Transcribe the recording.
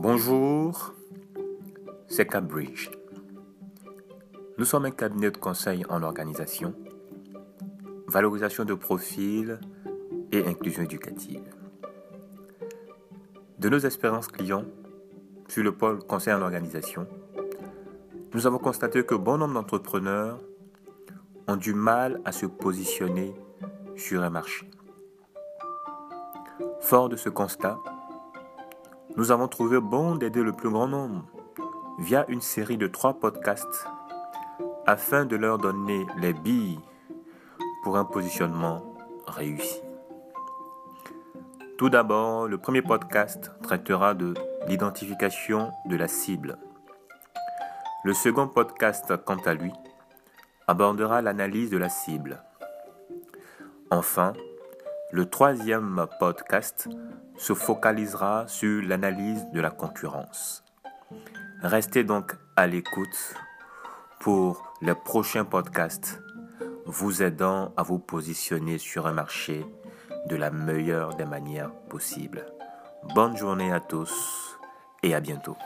Bonjour, c'est Cambridge. Nous sommes un cabinet de conseil en organisation, valorisation de profil et inclusion éducative. De nos expériences clients sur le pôle conseil en organisation, nous avons constaté que bon nombre d'entrepreneurs ont du mal à se positionner sur un marché. Fort de ce constat, nous avons trouvé bon d'aider le plus grand nombre via une série de trois podcasts afin de leur donner les billes pour un positionnement réussi. Tout d'abord, le premier podcast traitera de l'identification de la cible. Le second podcast, quant à lui, abordera l'analyse de la cible. Enfin, le troisième podcast se focalisera sur l'analyse de la concurrence. Restez donc à l'écoute pour les prochains podcasts vous aidant à vous positionner sur un marché de la meilleure des manières possibles. Bonne journée à tous et à bientôt.